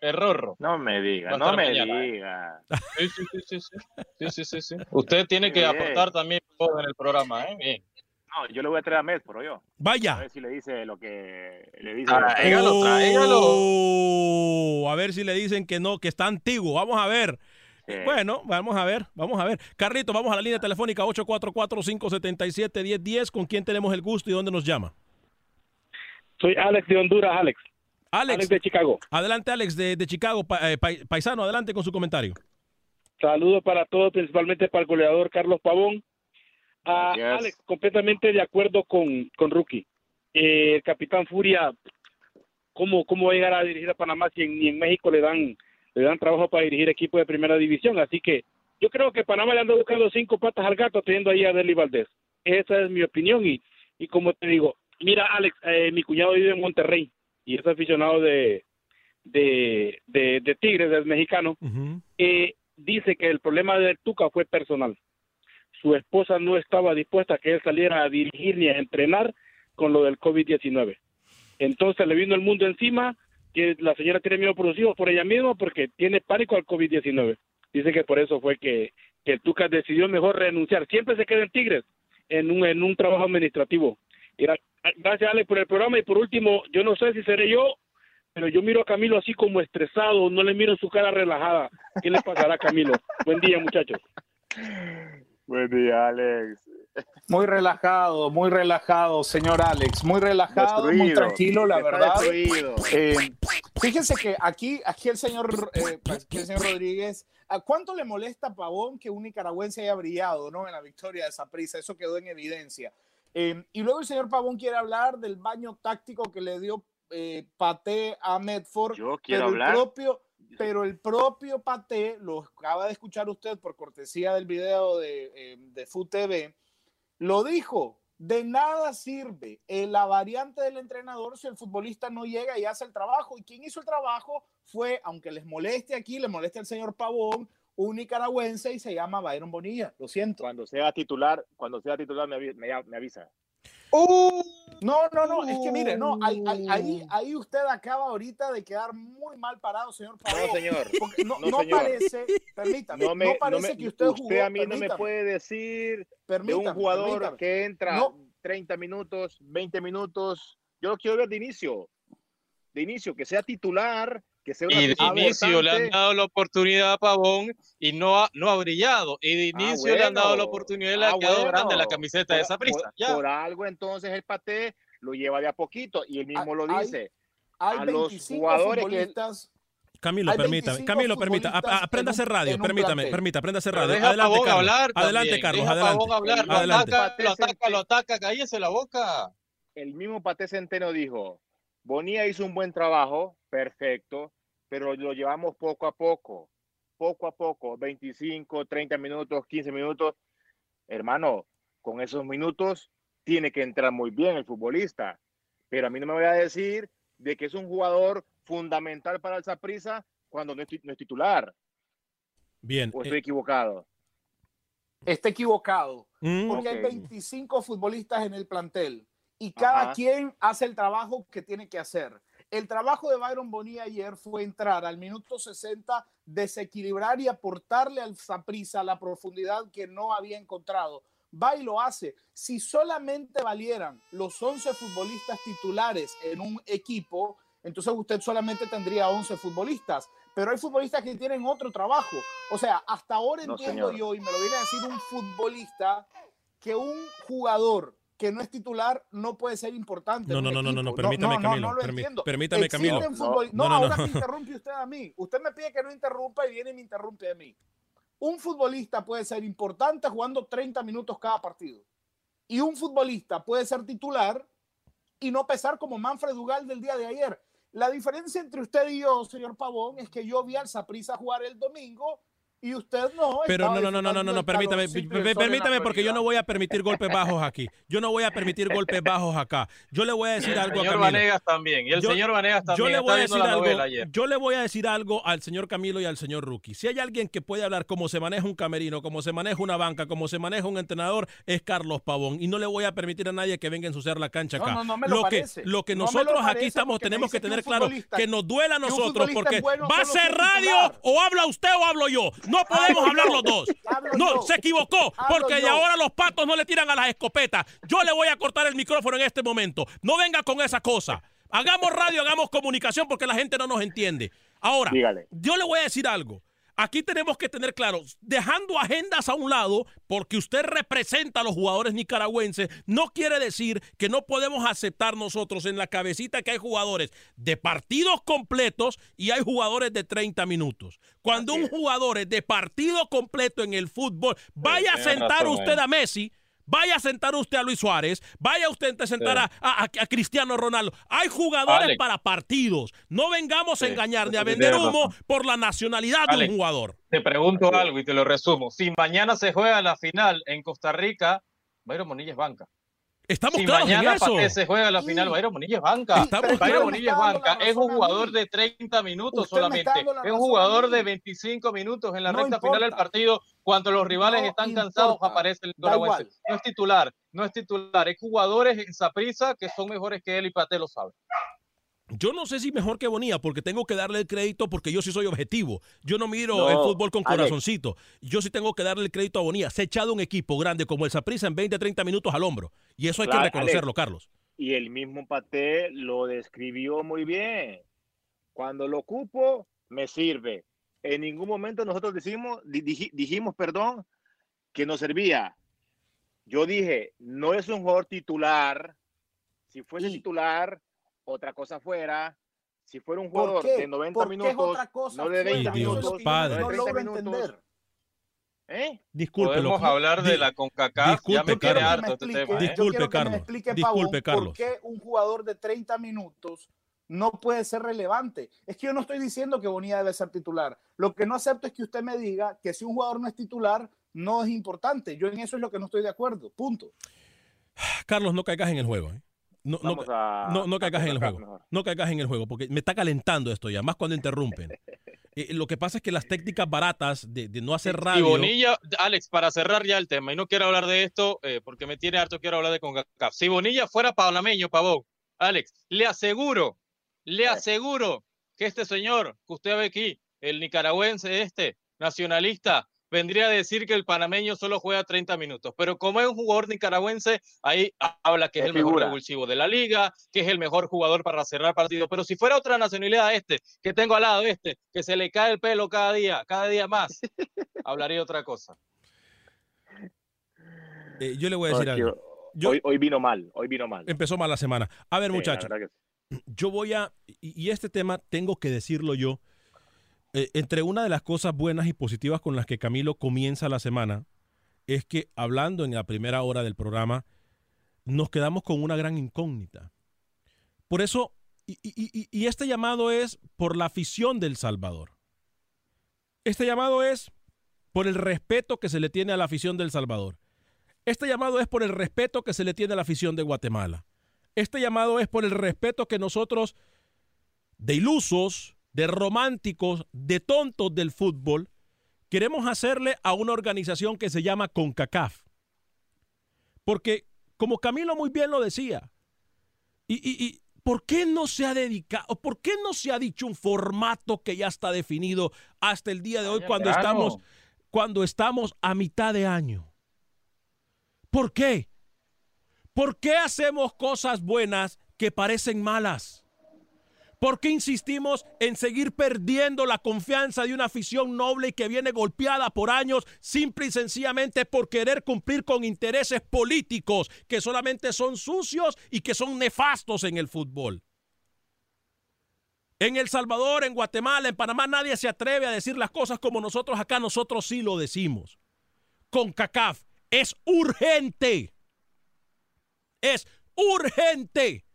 el Rorro. No me diga, no me mañana, ¿eh? diga. Sí, sí, sí, sí, sí. Sí, sí, sí, sí. Usted tiene que Bien. aportar también en el programa, ¿eh? Bien. No, yo le voy a traer a Medford, yo. Vaya. A ver si le dice lo que le dice. Ah, tráigalo, tráigalo. Oh, a ver si le dicen que no, que está antiguo. Vamos a ver. Bueno, vamos a ver, vamos a ver. Carlito, vamos a la línea telefónica 844-577-1010. ¿Con quién tenemos el gusto y dónde nos llama? Soy Alex de Honduras, Alex. Alex, de Chicago. Adelante, Alex, de, de Chicago. Pa- eh, pai- paisano, adelante con su comentario. Saludos para todos, principalmente para el goleador Carlos Pavón. Ah, Gracias. Alex, completamente de acuerdo con, con Rookie. Eh, el capitán Furia, ¿cómo, ¿cómo va a llegar a dirigir a Panamá si en, ni en México le dan, le dan trabajo para dirigir equipos de primera división? Así que yo creo que Panamá le anda buscando cinco patas al gato teniendo ahí a Deli Valdés. Esa es mi opinión y, y como te digo, mira Alex, eh, mi cuñado vive en Monterrey y es aficionado de, de, de, de Tigres, es mexicano. Eh, dice que el problema del Tuca fue personal. Su esposa no estaba dispuesta a que él saliera a dirigir ni a entrenar con lo del COVID-19. Entonces le vino el mundo encima, que la señora tiene miedo por sus hijos, por ella misma, porque tiene pánico al COVID-19. Dice que por eso fue que, que el Tuca decidió mejor renunciar. Siempre se queda en Tigres, en un, en un trabajo administrativo. Gracias, Alex, por el programa. Y por último, yo no sé si seré yo, pero yo miro a Camilo así como estresado, no le miro su cara relajada. ¿Qué le pasará a Camilo? Buen día, muchachos. Buen día, Alex. Muy relajado, muy relajado, señor Alex. Muy relajado, muy Destruido. tranquilo, la Está verdad. Eh, fíjense que aquí, aquí el señor, eh, aquí el señor Rodríguez, ¿a cuánto le molesta a Pavón que un nicaragüense haya brillado ¿no? en la victoria de Saprissa? Eso quedó en evidencia. Eh, y luego el señor Pavón quiere hablar del baño táctico que le dio eh, Paté a Medford. Yo quiero pero hablar. El propio, pero el propio Paté, lo acaba de escuchar usted por cortesía del video de, eh, de Food TV, lo dijo, de nada sirve la variante del entrenador si el futbolista no llega y hace el trabajo. Y quien hizo el trabajo fue, aunque les moleste aquí, le moleste al señor Pavón, un nicaragüense y se llama Byron Bonilla. Lo siento. Cuando sea titular, cuando sea titular me, me- me avisa. No, no, no, es que mire, no, ahí, ahí, ahí, ahí usted acaba ahorita de quedar muy mal parado, señor. No, señor. No, No, no señor. parece, permítame, no, No me, parece no me- que usted jugó. a mí no me permítame. puede decir de un Permítame, jugador permítame. que entra No. 30 minutos, 20 minutos. Yo lo quiero ver de inicio. De inicio, que sea titular, que sea una Y de inicio le han dado la oportunidad a Pavón y no ha, no ha brillado. Y de Ah, inicio le han dado la bueno. oportunidad y le ha Ah, quedado bueno. grande la camiseta de esa prisa. Por, Ya. por algo entonces el Paté lo lleva de a poquito y él mismo lo hay- dice. Hay a los 25 jugadores que. Camilo, Hay permítame. 25 Camilo, permita. Aprenda a hacer radio. Permítame, permita, aprenda a hacer radio. deja a Adelante, Pavón Carlos. hablar Adelante, Carlos. deja Adelante. Pavón hablar. Lo Adelante. ataca, lo ataca, lo ataca, cállese la boca. el mismo Paté Centeno dijo, Bonilla hizo un buen trabajo, perfecto, pero lo llevamos poco a poco, poco a poco, 25, 30 minutos, 15 minutos. Hermano, con esos minutos tiene que entrar muy bien el futbolista, pero a mí no me voy a decir de que es un jugador fundamental para el Saprissa cuando no es, ti- no es titular, Bien. o eh, estoy equivocado. Está equivocado. Mm. Porque hay Ok. 25 futbolistas en el plantel y cada Ajá. quien hace el trabajo que tiene que hacer. El trabajo de Byron Bonilla ayer fue entrar al minuto 60, desequilibrar y aportarle al Saprissa la profundidad que no había encontrado. Va y lo hace. Si solamente valieran los 11 futbolistas titulares en un equipo, entonces usted solamente tendría 11 futbolistas. Pero hay futbolistas que tienen otro trabajo. O sea, hasta ahora No, entiendo señor. yo, y me lo viene a decir un futbolista, que un jugador que no es titular no puede ser importante. No, no, no, no, no, no, permítame, no, no, Camilo, no permi- entiendo. permítame, Camilo. Futboli- No, No, no, no, ahora no. me interrumpe usted a mí. Usted me pide que no interrumpa y viene y me interrumpe a mí. Un futbolista puede ser importante jugando 30 minutos cada partido. Y un futbolista puede ser titular y no pesar como Manfred Dugal del día de ayer. La diferencia entre usted y yo, señor Pavón, es que yo vi al Saprissa jugar el domingo y usted no. Pero no, no, no, no, no, no, no, permítame, permítame porque yo no voy a permitir golpes bajos aquí. Yo no voy a permitir golpes bajos acá. Yo le voy a decir algo a señor Camilo. Vanegas también. Y el Yo- señor Vanegas también. Yo le voy a decir algo. Yo le voy a decir algo al señor Camilo y al señor Rookie. Si hay alguien que puede hablar cómo se maneja un camerino, cómo se maneja una banca, cómo se maneja un entrenador, es Carlos Pavón. Y no le voy a permitir a nadie que venga a ensuciar la cancha No, acá. no, no me lo que, parece. lo que No me lo nosotros aquí estamos tenemos que que tener claro que nos duela a que nosotros porque va a ser radio titular. o habla usted o hablo yo. No podemos hablar los dos. No, se equivocó porque de ahora los patos no le tiran a las escopetas. Yo le voy a cortar el micrófono en este momento. No venga con esa cosa. Hagamos radio, hagamos comunicación porque la gente no nos entiende. Ahora, Dígale. yo le voy a decir algo. Aquí tenemos que tener claro, dejando agendas a un lado, porque usted representa a los jugadores nicaragüenses, no quiere decir que no podemos aceptar nosotros en la cabecita que hay jugadores de partidos completos y hay jugadores de 30 minutos. Cuando un jugador es de partido completo en el fútbol, vaya a sentar usted eh. a Messi, Vaya a sentar usted a Luis Suárez, vaya usted a sentar Sí. a, a- a Cristiano Ronaldo. Hay jugadores Alex. para partidos. No vengamos a engañar ni a vender humo por la nacionalidad de Alex. un jugador. Te pregunto algo y te lo resumo. Si mañana se juega la final en Costa Rica, Bayron Monilla es banca. Estamos si claros en mañana eso. Paté se juega la final, Bayron Monilla es banca. Estamos Bayron. Monilla es banca. Es un jugador de 30 minutos Usted solamente. Es un jugador de 25 minutos en la No recta final del partido. Cuando los rivales No están cansados, aparece el igual. No es titular, no es titular. Es jugadores en Saprissa que son mejores que él y Pate lo sabe. Yo no sé si mejor que Bonilla, porque tengo que darle el crédito porque yo sí soy objetivo. Yo no miro No, el fútbol con corazoncito. Yo sí tengo que darle el crédito a Bonilla. Se ha echado un equipo grande como el Saprissa en 20, 30 minutos al hombro. Y eso hay Claro, que reconocerlo, Alex. Carlos. Y el mismo Paté lo describió muy bien. Cuando lo ocupo, me sirve. En ningún momento nosotros decimos, di- diji- dijimos, perdón, que nos servía. Yo dije, no es un jugador titular. Si fuese titular, otra cosa fuera. Si fuera un ¿Por jugador de 90 ¿Por qué es minutos, otra cosa no de fuera? 20 Ay, Dios, minutos, padre. no logro 30 minutos. entender. ¿Eh? Discúlpelo. Podemos hablar de la CONCACAF. Ya disculpe, me harto este tema. ¿eh? Disculpe, me Carlos. Disculpe, Carlos. ¿por qué un jugador de 30 minutos no puede ser relevante? Es que yo no estoy diciendo que Bonilla debe ser titular. Lo que no acepto es que usted me diga que si un jugador no es titular, no es importante. Yo en eso es lo que no estoy de acuerdo. Punto. Carlos, no caigas en el juego. ¿eh? No, no, Vamos a, no, no a caigas en el juego. mejor. No caigas en el juego, porque me está calentando esto ya, más cuando interrumpen. Eh, lo que pasa es que las técnicas baratas de, de no hacer Y radio. Bonilla, Alex, para cerrar ya el tema, y no quiero hablar de esto eh, porque me tiene harto, quiero hablar de CONCACAF. Si Bonilla fuera panameño, Pavón, Alex, le aseguro, le aseguro que este señor que usted ve aquí, el nicaragüense este, nacionalista, vendría a decir que el panameño solo juega 30 minutos. Pero como es un jugador nicaragüense, ahí ha- habla que es Es el mejor revulsivo de la liga, que es el mejor jugador para cerrar partidos. Pero si fuera otra nacionalidad este, que tengo al lado este, que se le cae el pelo cada día, cada día más, hablaría otra cosa. eh, yo le voy a decir algo. Yo- hoy, hoy vino mal, hoy vino mal. Empezó mal la semana. A ver, Sí, muchachos, sí. yo voy a. Y y este tema tengo que decirlo yo. Eh, entre una de las cosas buenas y positivas con las que Camilo comienza la semana es que hablando en la primera hora del programa, nos quedamos con una gran incógnita. Por eso, y, y- y- y este llamado es por la afición del Salvador. Este llamado es por el respeto que se le tiene a la afición del Salvador. Este llamado es por el respeto que se le tiene a la afición de Guatemala. Este llamado es por el respeto que nosotros, de ilusos, de románticos, de tontos del fútbol, queremos hacerle a una organización que se llama CONCACAF. Porque, como Camilo muy bien lo decía, y, y- y ¿por qué no se ha dedicado, por qué no se ha dicho un formato que ya está definido hasta el día de hoy cuando estamos, cuando estamos a mitad de año? ¿Por qué? ¿Por qué hacemos cosas buenas que parecen malas? ¿Por qué insistimos en seguir perdiendo la confianza de una afición noble y que viene golpeada por años simple y sencillamente por querer cumplir con intereses políticos que solamente son sucios y que son nefastos en el fútbol? En El Salvador, en Guatemala, en Panamá nadie se atreve a decir las cosas como nosotros acá, nosotros sí lo decimos. Con CACAF es urgente. Es urgente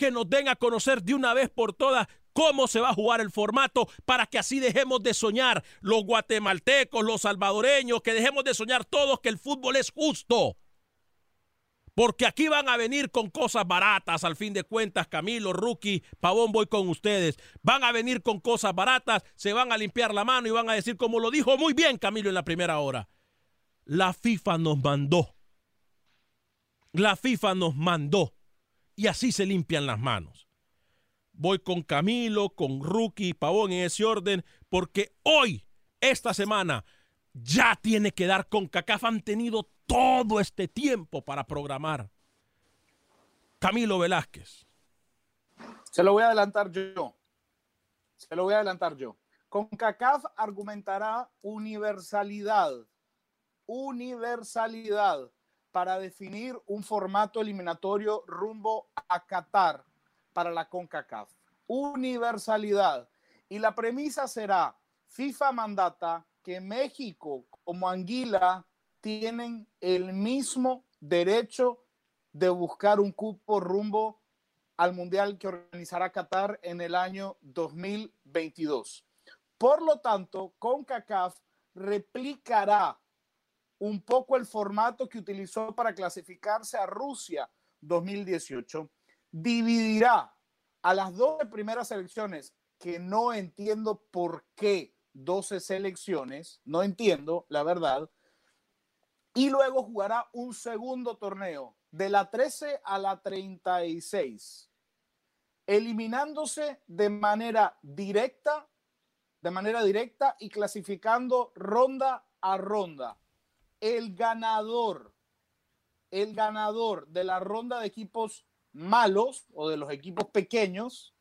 que nos den a conocer de una vez por todas cómo se va a jugar el formato para que así dejemos de soñar los guatemaltecos, los salvadoreños, que dejemos de soñar todos que el fútbol es justo. Porque aquí van a venir con cosas baratas, al fin de cuentas, Camilo, Rookie, Pavón, voy con ustedes. Van a venir con cosas baratas, se van a limpiar la mano y van a decir, como lo dijo muy bien Camilo en la primera hora, la FIFA nos mandó. La FIFA nos mandó. Y así se limpian las manos. Voy con Camilo, con Rookie, Pavón en ese orden, porque hoy, esta semana, ya tiene que dar con CACAF. Han tenido todo este tiempo para programar. Camilo Velázquez. Se lo voy a adelantar yo. Se lo voy a adelantar yo. Con CACAF argumentará universalidad. Universalidad para definir un formato eliminatorio rumbo a Qatar para la CONCACAF. Universalidad. Y la premisa será, FIFA mandata que México como Anguila tienen el mismo derecho de buscar un cupo rumbo al Mundial que organizará Qatar en el año 2022. Por lo tanto, CONCACAF replicará un poco el formato que utilizó para clasificarse a Rusia 2018. Dividirá a las 12 primeras selecciones, que no entiendo por qué 12 selecciones, no entiendo, la verdad, y luego jugará un segundo torneo de la 13 a la 36, eliminándose de manera directa, de manera directa y clasificando ronda a ronda. El ganador, el ganador de la ronda de equipos malos o de los equipos pequeños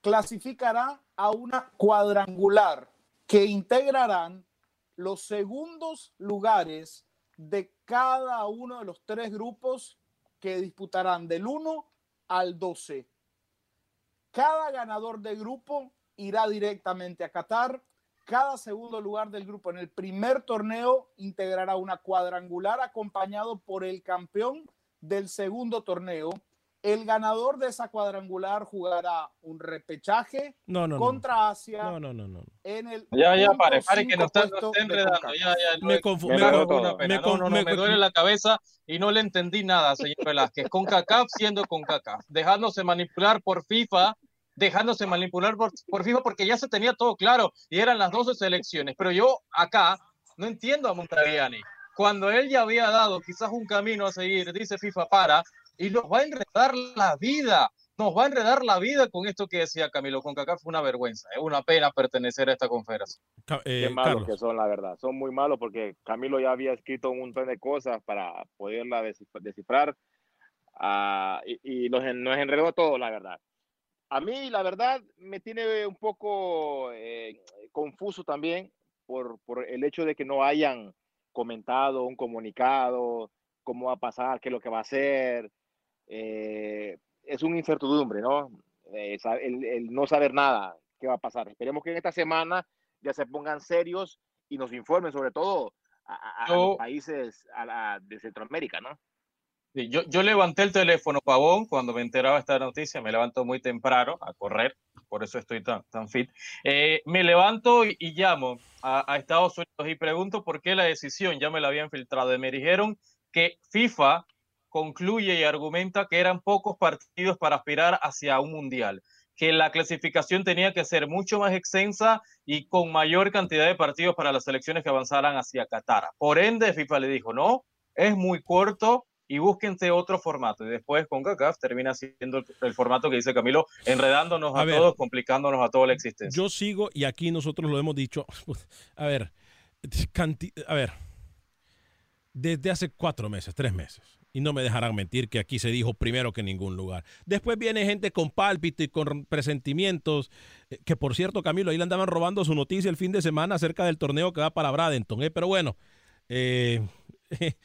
clasificará a una cuadrangular que integrarán los segundos lugares de cada uno de los tres grupos que disputarán del 1 al 12. Cada ganador de grupo irá directamente a Qatar. Cada segundo lugar del grupo en el primer torneo integrará una cuadrangular acompañado por el campeón del segundo torneo el ganador de esa cuadrangular jugará un repechaje contra Asia. No, no, no, no. En el ya, ya, pare, pare, que nos está, enredando. Ya, ya, me confundo. Me, me, duele la cabeza y no le entendí nada, señor Velázquez. Con CACAF siendo con CACAF, dejándose manipular por FIFA, dejándose manipular por, por FIFA porque ya se tenía todo claro y eran las 12 selecciones. Pero yo acá no entiendo a Montagliani. Cuando él ya había dado quizás un camino a seguir, dice FIFA para, y nos va a enredar la vida. Nos va a enredar la vida con esto que decía Camilo. Con Cacá fue una vergüenza. Es una pena pertenecer a esta conferencia. Eh, Qué malos que son, la verdad. Son muy malos porque Camilo ya había escrito un montón de cosas para poderla descifrar uh, y, y nos, nos, enredó todo, la verdad. A mí, la verdad, me tiene un poco eh, confuso también por, por el hecho de que no hayan comentado un comunicado, cómo va a pasar, qué es lo que va a hacer. Eh, es una incertidumbre, ¿no? Eh, el, no saber nada, qué va a pasar. Esperemos que en esta semana ya se pongan serios y nos informen, sobre todo a, los países de Centroamérica, ¿no? Yo, yo, levanté el teléfono, Pavón, cuando me enteraba esta noticia, me levanto muy temprano a correr, por eso estoy tan, tan fit. Eh, me levanto y, llamo a, a, Estados Unidos y pregunto por qué la decisión, ya me la habían filtrado, y me dijeron que FIFA concluye y argumenta que eran pocos partidos para aspirar hacia un mundial, que la clasificación tenía que ser mucho más extensa y con mayor cantidad de partidos para las selecciones que avanzaran hacia Qatar. Por ende, FIFA le dijo, no, es muy corto y búsquense otro formato. Y después con CACAF termina siendo el, formato que dice Camilo, enredándonos a, todos, complicándonos a toda la existencia. Yo sigo y aquí nosotros lo hemos dicho. A ver, a ver, desde hace cuatro meses, tres meses y no me dejarán mentir que aquí se dijo primero que en ningún lugar. Después viene gente con pálpito y con presentimientos, eh, que por cierto, Camilo, ahí le andaban robando su noticia el fin de semana acerca del torneo que va para Bradenton, ¿eh? pero bueno, eh,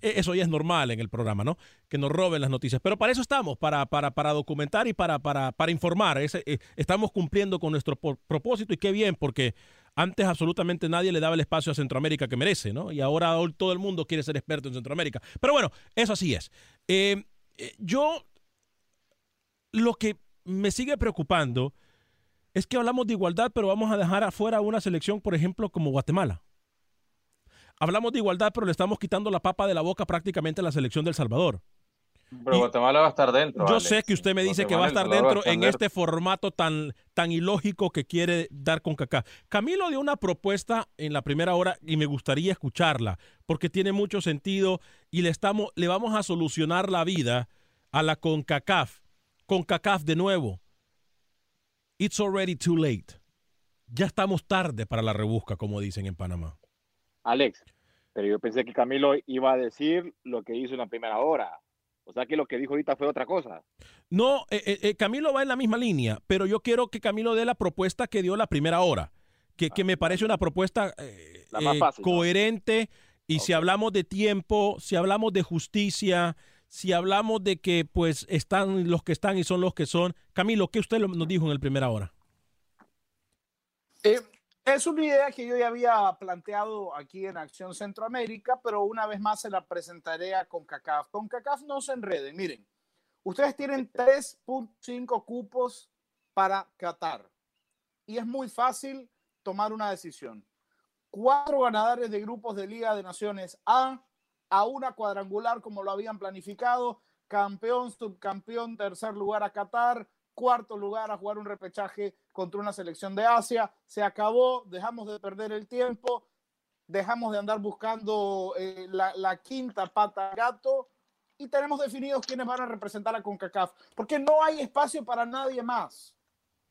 eso ya es normal en el programa, ¿no? Que nos roben las noticias. Pero para eso estamos, para, para, para documentar y para, para, para informar. estamos cumpliendo con nuestro propósito y qué bien, porque antes absolutamente nadie le daba el espacio a Centroamérica que merece, ¿no? Y ahora todo el mundo quiere ser experto en Centroamérica. Pero bueno, eso así es. Eh, eh, yo, lo que me sigue preocupando es que hablamos de igualdad, pero vamos a dejar afuera una selección, por ejemplo, como Guatemala. Hablamos de igualdad, pero le estamos quitando la papa de la boca prácticamente a la selección del Salvador. Pero Guatemala va a estar dentro. Yo Alex. sé que usted me dice que va a estar dentro en este formato tan, tan ilógico que quiere dar con Kaká. Camilo dio una propuesta en la primera hora y me gustaría escucharla porque tiene mucho sentido y le, estamos, le vamos a solucionar la vida a la CONCACAF. CONCACAF de nuevo. It's already too late. Ya estamos tarde para la rebusca, como dicen en Panamá. Alex, pero yo pensé que Camilo iba a decir lo que hizo en la primera hora. O sea que lo que dijo ahorita fue otra cosa. No, eh, eh, eh, Camilo va en la misma línea, pero yo quiero que Camilo dé la propuesta que dio la primera hora, que, que me parece una propuesta eh, La más eh, fácil, ¿no? coherente y si hablamos de tiempo, si hablamos de justicia, si hablamos de que pues están los que están y son los que son. Camilo, ¿qué usted nos dijo en la primera hora? Es una idea que yo ya había planteado aquí en Acción Centroamérica, pero una vez más se la presentaré a CONCACAF. CONCACAF no se enreden. Miren, ustedes tienen 3.5 cupos para Qatar y es muy fácil tomar una decisión. Cuatro ganadores de grupos de Liga de Naciones A, a una cuadrangular como lo habían planificado, campeón, subcampeón, tercer lugar a Qatar, cuarto lugar a jugar un repechaje contra una selección de Asia. Se acabó, dejamos de perder el tiempo, dejamos de andar buscando eh, la, la quinta pata gato y tenemos definidos quiénes van a representar a CONCACAF, porque no hay espacio para nadie más.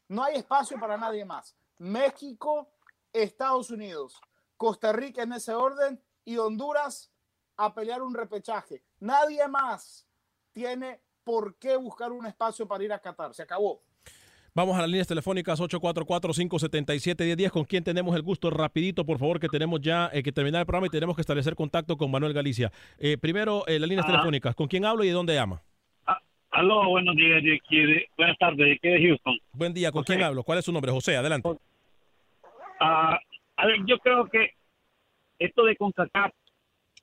No hay espacio para nadie más. México, Estados Unidos, Costa Rica en ese orden y Honduras a pelear un repechaje. Nadie más tiene por qué buscar un espacio para ir a Qatar. Se acabó. Vamos a las líneas telefónicas 844-577-1010. ¿Con quién tenemos el gusto? Rapidito, por favor, que tenemos ya eh, que terminar el programa y tenemos que establecer contacto con Manuel Galicia. Eh, primero, eh, las líneas Ah. telefónicas. ¿Con quién hablo y de dónde llama? Aló, buenos días, de aquí de- buenas tardes, de aquí de Houston. Buen día, ¿con quién hablo? ¿Cuál es su nombre? José, adelante. Ah, a ver, yo creo que esto de CONCACAF,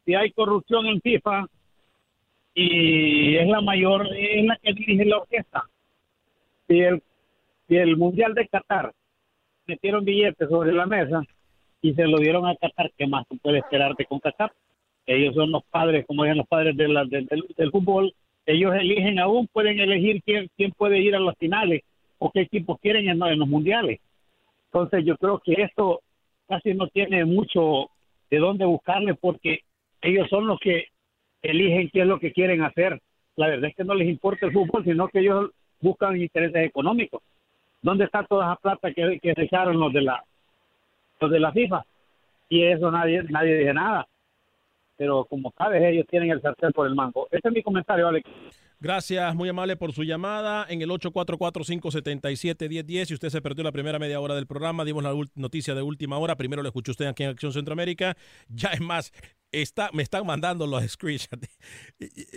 si hay corrupción en FIFA y es la mayor, es la que dirige la orquesta. Si el, si el Mundial de Qatar metieron billetes sobre la mesa y se lo dieron a Qatar, ¿qué más tú puedes esperar de CONCACAF? Ellos son los padres, como dicen los padres del- del- del fútbol. Ellos eligen aún, pueden elegir quién, quién puede ir a las finales o qué equipos quieren en, en los mundiales. Entonces yo creo que esto casi no tiene mucho de dónde buscarle porque ellos son los que eligen qué es lo que quieren hacer. La verdad es que no les importa el fútbol, sino que ellos buscan intereses económicos. ¿Dónde está toda esa plata que, que dejaron los de la los de la FIFA? Y eso nadie nadie dice nada. Pero como sabes, ellos tienen el sartén por el mango. Ese es mi comentario, Alex. Gracias, muy amable por su llamada en el 844-577-1010. Si usted se perdió la primera media hora del programa, dimos la noticia de última hora. Primero lo escuchó usted aquí en Acción Centroamérica. Ya es más, está, me están mandando los screenshots.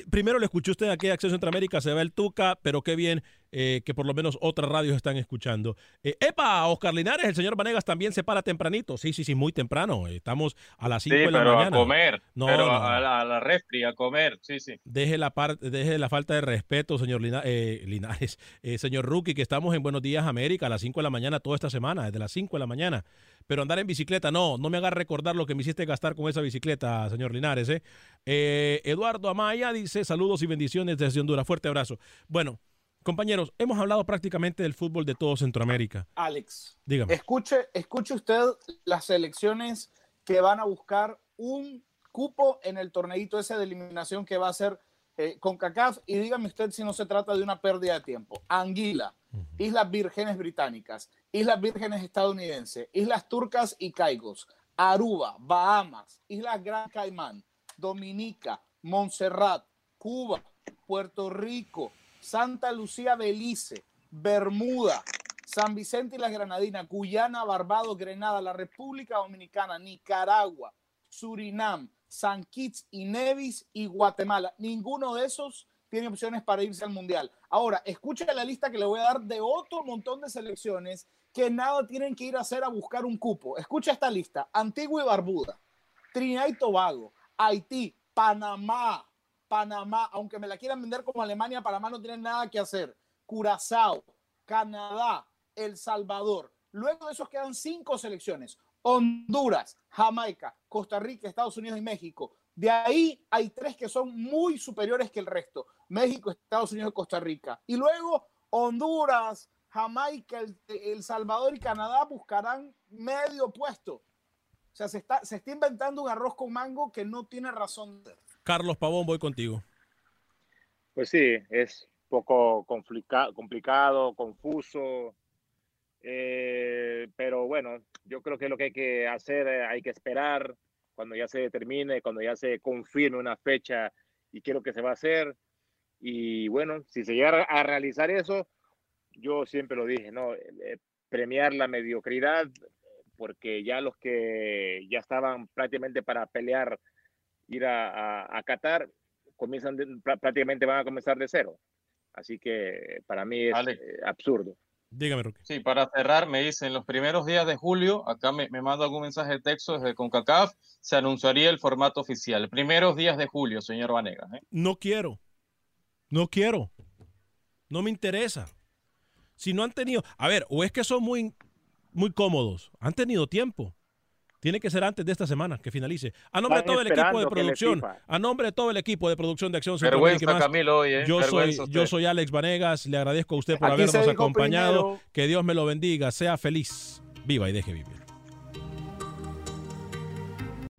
Primero lo escuchó usted aquí en Acción Centroamérica, se va el Tuca, pero qué bien eh, que por lo menos otras radios están escuchando. Eh, ¡Epa! Oscar Linares, el señor Vanegas también se para tempranito. Sí, sí, sí, muy temprano. Estamos a las 5 Sí, de la pero mañana. a comer. No, pero no, A, la, a la refri, a comer. Sí, sí. Deje la, parte, deje la falta de respeto, señor Lina- eh, Linares, eh, señor Rookie, que estamos en Buenos Días América a las 5 de la mañana toda esta semana, desde las 5 de la mañana. Pero andar en bicicleta, no, no me haga recordar lo que me hiciste gastar con esa bicicleta, señor Linares. ¿eh? Eh, Eduardo Amaya dice saludos y bendiciones desde Honduras. Fuerte abrazo. Bueno, compañeros, hemos hablado prácticamente del fútbol de todo Centroamérica. Alex, Dígame. escuche, escuche usted las selecciones que van a buscar un cupo en el torneito ese de eliminación que va a ser eh, con CACAF y dígame usted si no se trata de una pérdida de tiempo. Anguila, Islas Vírgenes Británicas, Islas Vírgenes Estadounidenses, Islas Turcas y Caigos, Aruba, Bahamas, Islas Gran Caimán, Dominica, Montserrat, Cuba, Puerto Rico, Santa Lucía, Belice, Bermuda, San Vicente y las Granadinas, Guyana, Barbados, Grenada, la República Dominicana, Nicaragua, Surinam, San Kitts y Nevis y Guatemala. Ninguno de esos tiene opciones para irse al Mundial. Ahora, escuche la lista que le voy a dar de otro montón de selecciones que nada tienen que ir a hacer a buscar un cupo. Escucha esta lista. Antigua y Barbuda, Trinidad y Tobago, Haití, Panamá, Panamá, aunque me la quieran vender como Alemania, Panamá no tiene nada que hacer. Curazao, Canadá, El Salvador. Luego de esos quedan cinco selecciones. Honduras, Jamaica, Costa Rica, Estados Unidos y México. De ahí hay tres que son muy superiores que el resto. México, Estados Unidos y Costa Rica. Y luego Honduras, Jamaica, El, el Salvador y Canadá buscarán medio puesto. O sea, se está, se está inventando un arroz con mango que no tiene razón. Carlos Pavón, voy contigo. Pues sí, es poco complica complicado, confuso, eh, pero bueno, yo creo que lo que hay que hacer, eh, hay que esperar cuando ya se determine, cuando ya se confirme una fecha y qué es lo que se va a hacer. Y bueno, si se llega a realizar eso, yo siempre lo dije, ¿no? Eh, premiar la mediocridad, porque ya los que ya estaban prácticamente para pelear, ir a, a, a Qatar, comienzan de, prácticamente van a comenzar de cero. Así que para mí es eh, absurdo. Dígame, Roque. Sí, para cerrar, me dicen los primeros días de julio, acá me, me manda algún mensaje de texto desde CONCACAF, se anunciaría el formato oficial. Primeros días de julio, señor Vanegas. ¿eh? No quiero. No quiero. No me interesa. Si no han tenido. A ver, o es que son muy, muy cómodos. Han tenido tiempo. Tiene que ser antes de esta semana que finalice. A nombre de todo el equipo de producción, a nombre de todo el equipo de producción de Acción Vergüenza, Centroamérica y más, Camilo, hoy, ¿eh? yo soy usted. yo soy Alex Vanegas, le agradezco a usted por Aquí habernos acompañado, primero. que Dios me lo bendiga, sea feliz, viva y deje vivir.